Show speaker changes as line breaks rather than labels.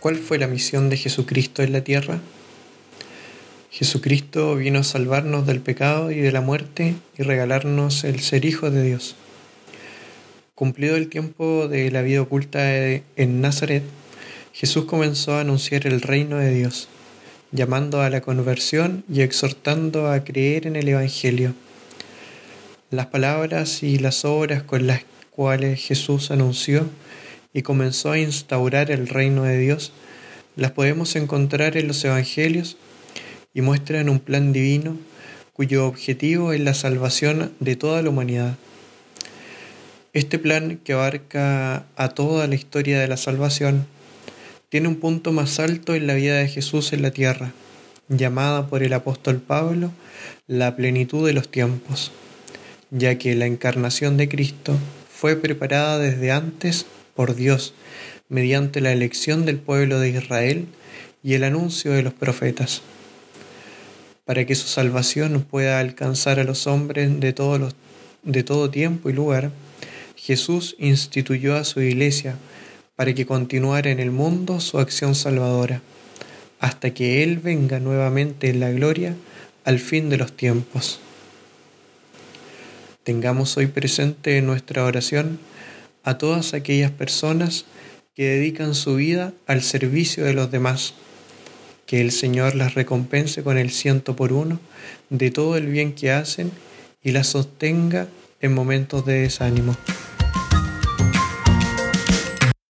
¿Cuál fue la misión de Jesucristo en la tierra? Jesucristo vino a salvarnos del pecado y de la muerte y regalarnos el ser hijo de Dios. Cumplido el tiempo de la vida oculta en Nazaret, Jesús comenzó a anunciar el reino de Dios, llamando a la conversión y exhortando a creer en el Evangelio. Las palabras y las obras con las cuales Jesús anunció y comenzó a instaurar el reino de Dios, las podemos encontrar en los Evangelios y muestran un plan divino cuyo objetivo es la salvación de toda la humanidad. Este plan, que abarca a toda la historia de la salvación, tiene un punto más alto en la vida de Jesús en la tierra, llamada por el apóstol Pablo la plenitud de los tiempos, ya que la encarnación de Cristo fue preparada desde antes por Dios mediante la elección del pueblo de Israel y el anuncio de los profetas, para que su salvación pueda alcanzar a los hombres de, todos de todo tiempo y lugar, Jesús instituyó a su iglesia para que continuara en el mundo su acción salvadora, hasta que Él venga nuevamente en la gloria al fin de los tiempos. Tengamos hoy presente en nuestra oración a todas aquellas personas que dedican su vida al servicio de los demás. Que el Señor las recompense con el ciento por uno de todo el bien que hacen y las sostenga en momentos de desánimo.